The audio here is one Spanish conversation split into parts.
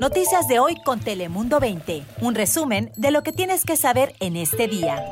Noticias de hoy con Telemundo 20. Un resumen de lo que tienes que saber en este día.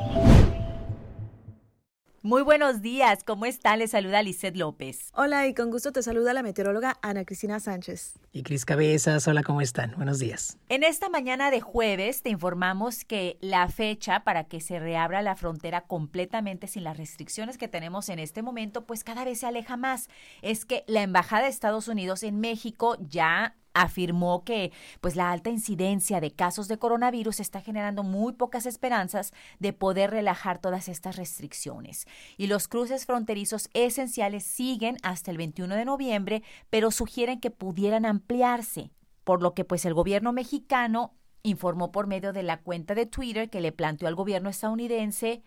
Muy buenos días, ¿cómo están? Les saluda Lizeth López. Hola y con gusto te saluda la meteoróloga Ana Cristina Sánchez. Y Cris Cabezas, hola, ¿cómo están? Buenos días. En esta mañana de jueves te informamos que la fecha para que se reabra la frontera completamente sin las restricciones que tenemos en este momento, pues cada vez se aleja más. Es que la Embajada de Estados Unidos en México ya afirmó que pues la alta incidencia de casos de coronavirus está generando muy pocas esperanzas de poder relajar todas estas restricciones. Y los cruces fronterizos esenciales siguen hasta el 21 de noviembre, pero sugieren que pudieran ampliarse, por lo que pues el gobierno mexicano informó por medio de la cuenta de Twitter que le planteó al gobierno estadounidense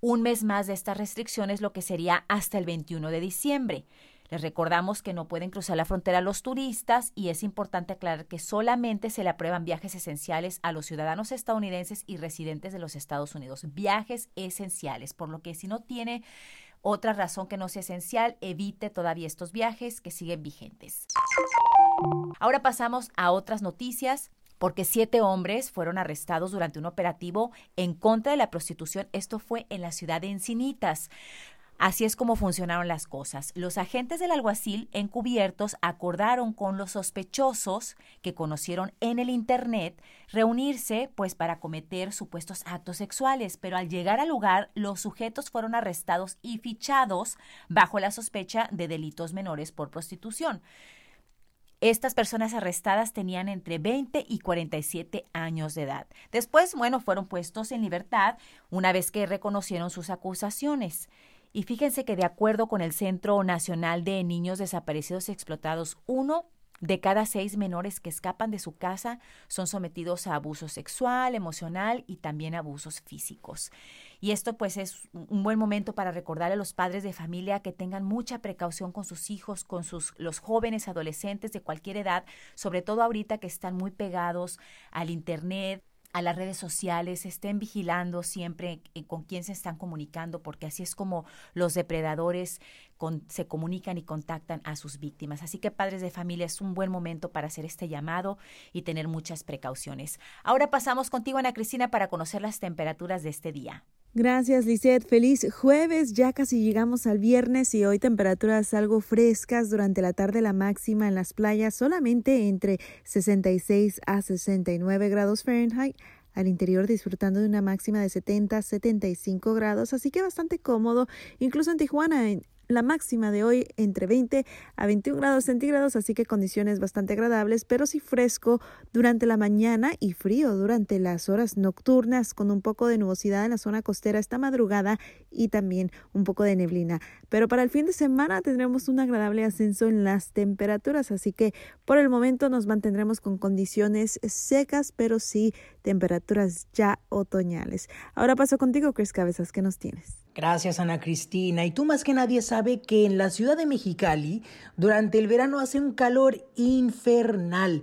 un mes más de estas restricciones, lo que sería hasta el 21 de diciembre. Les recordamos que no pueden cruzar la frontera los turistas y es importante aclarar que solamente se le aprueban viajes esenciales a los ciudadanos estadounidenses y residentes de los Estados Unidos. Viajes esenciales, por lo que si no tiene otra razón que no sea esencial, evite todavía estos viajes que siguen vigentes. Ahora pasamos a otras noticias porque siete hombres fueron arrestados durante un operativo en contra de la prostitución. Esto fue en la ciudad de Encinitas. Así es como funcionaron las cosas. Los agentes del alguacil encubiertos acordaron con los sospechosos que conocieron en el Internet reunirse pues para cometer supuestos actos sexuales, pero al llegar al lugar los sujetos fueron arrestados y fichados bajo la sospecha de delitos menores por prostitución. Estas personas arrestadas tenían entre 20 y 47 años de edad. Después, bueno, fueron puestos en libertad una vez que reconocieron sus acusaciones. Y fíjense que de acuerdo con el Centro Nacional de Niños Desaparecidos y Explotados, uno de cada seis menores que escapan de su casa son sometidos a abuso sexual, emocional y también abusos físicos. Y esto pues es un buen momento para recordar a los padres de familia que tengan mucha precaución con sus hijos, con sus los jóvenes, adolescentes de cualquier edad, sobre todo ahorita que están muy pegados al internet, a las redes sociales, estén vigilando siempre eh, con quién se están comunicando, porque así es como los depredadores se comunican y contactan a sus víctimas. Así que padres de familia es un buen momento para hacer este llamado y tener muchas precauciones. Ahora pasamos contigo, Ana Cristina, para conocer las temperaturas de este día. Gracias, Lisette. Feliz jueves. Ya casi llegamos al viernes y hoy temperaturas algo frescas durante la tarde. La máxima en las playas solamente entre 66 a 69 grados Fahrenheit. Al interior disfrutando de una máxima de 70 a 75 grados, así que bastante cómodo. Incluso en Tijuana, la máxima de hoy entre 20 a 21 grados centígrados, así que condiciones bastante agradables, pero sí fresco durante la mañana y frío durante las horas nocturnas, con un poco de nubosidad en la zona costera esta madrugada y también un poco de neblina. Pero para el fin de semana tendremos un agradable ascenso en las temperaturas, así que por el momento nos mantendremos con condiciones secas, pero sí temperaturas ya otoñales. Ahora paso contigo, Chris Cabezas, ¿qué nos tienes? Gracias, Ana Cristina. Y tú más que nadie sabe que en la ciudad de Mexicali, durante el verano hace un calor infernal.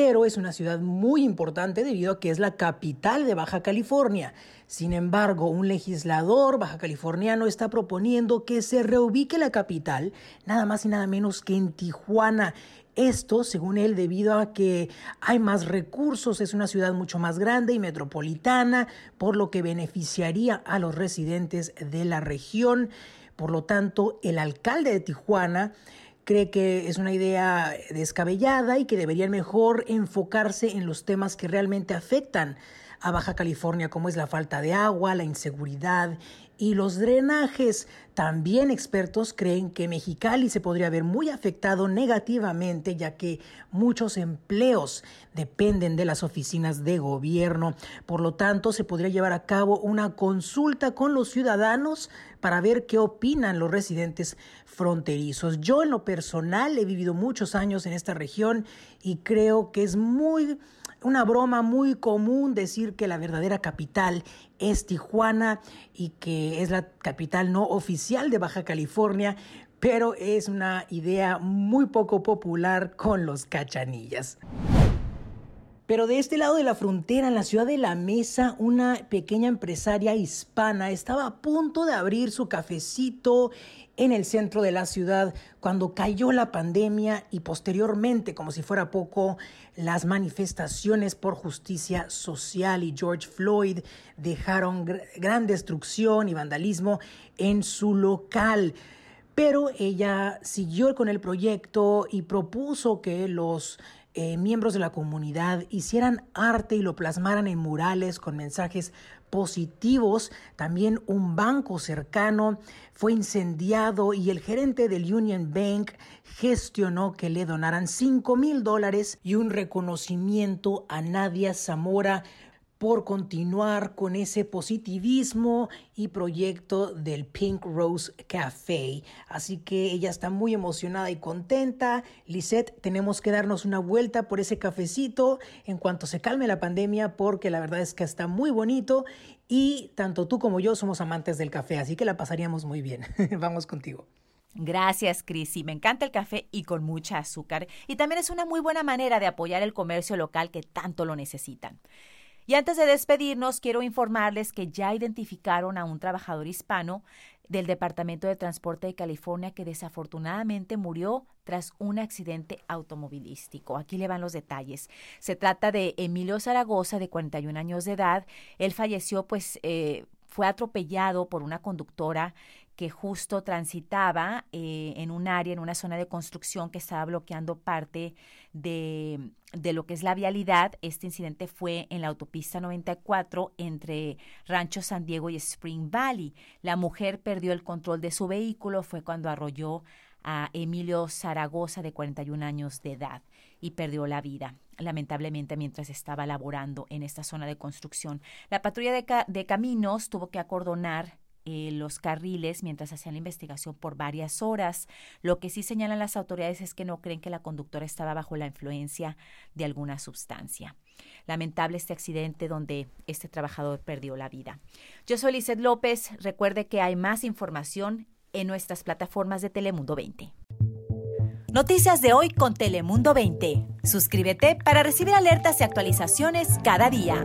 Pero es una ciudad muy importante debido a que es la capital de Baja California. Sin embargo, un legislador baja californiano está proponiendo que se reubique la capital, nada más y nada menos que en Tijuana. Esto, según él, debido a que hay más recursos, es una ciudad mucho más grande y metropolitana, por lo que beneficiaría a los residentes de la región. Por lo tanto, el alcalde de Tijuana cree que es una idea descabellada y que deberían mejor enfocarse en los temas que realmente afectan a Baja California, como es la falta de agua, la inseguridad y los drenajes. También expertos creen que Mexicali se podría ver muy afectado negativamente ya que muchos empleos dependen de las oficinas de gobierno. Por lo tanto, se podría llevar a cabo una consulta con los ciudadanos para ver qué opinan los residentes fronterizos. Yo en lo personal he vivido muchos años en esta región y creo que es muy una broma muy común decir que la verdadera capital es Tijuana y que es la capital no oficial de Baja California, pero es una idea muy poco popular con los cachanillas. Pero de este lado de la frontera, en la ciudad de La Mesa, una pequeña empresaria hispana estaba a punto de abrir su cafecito en el centro de la ciudad cuando cayó la pandemia y posteriormente, como si fuera poco, las manifestaciones por justicia social y George Floyd dejaron gran destrucción y vandalismo en su local. Pero ella siguió con el proyecto y propuso que los eh, miembros de la comunidad hicieran arte y lo plasmaran en murales con mensajes positivos. También un banco cercano fue incendiado y el gerente del Union Bank gestionó que le donaran 5 mil dólares y un reconocimiento a Nadia Zamora por continuar con ese positivismo y proyecto del Pink Rose Café. Así que ella está muy emocionada y contenta. Lisette, tenemos que darnos una vuelta por ese cafecito en cuanto se calme la pandemia porque la verdad es que está muy bonito y tanto tú como yo somos amantes del café, así que la pasaríamos muy bien. Vamos contigo. Gracias, Cris. me encanta el café y con mucha azúcar. Y también es una muy buena manera de apoyar el comercio local que tanto lo necesitan. Y antes de despedirnos, quiero informarles que ya identificaron a un trabajador hispano del Departamento de Transporte de California que desafortunadamente murió tras un accidente automovilístico. Aquí le van los detalles. Se trata de Emilio Zaragoza, de 41 años de edad. Él falleció, pues, eh, fue atropellado por una conductora que justo transitaba eh, en un área, en una zona de construcción que estaba bloqueando parte de, de, lo que es la vialidad. Este incidente fue en la autopista 94 entre Rancho San Diego y Spring Valley. La mujer perdió el control de su vehículo, fue cuando arrolló a Emilio Zaragoza de 41 años de edad y perdió la vida lamentablemente mientras estaba laborando en esta zona de construcción. La patrulla de, de caminos tuvo que acordonar eh, los carriles mientras hacían la investigación por varias horas. Lo que sí señalan las autoridades es que no creen que la conductora estaba bajo la influencia de alguna sustancia. Lamentable este accidente donde este trabajador perdió la vida. Yo soy Lizeth López. Recuerde que hay más información en nuestras plataformas de Telemundo 20. Noticias de hoy con Telemundo 20. Suscríbete para recibir alertas y actualizaciones cada día.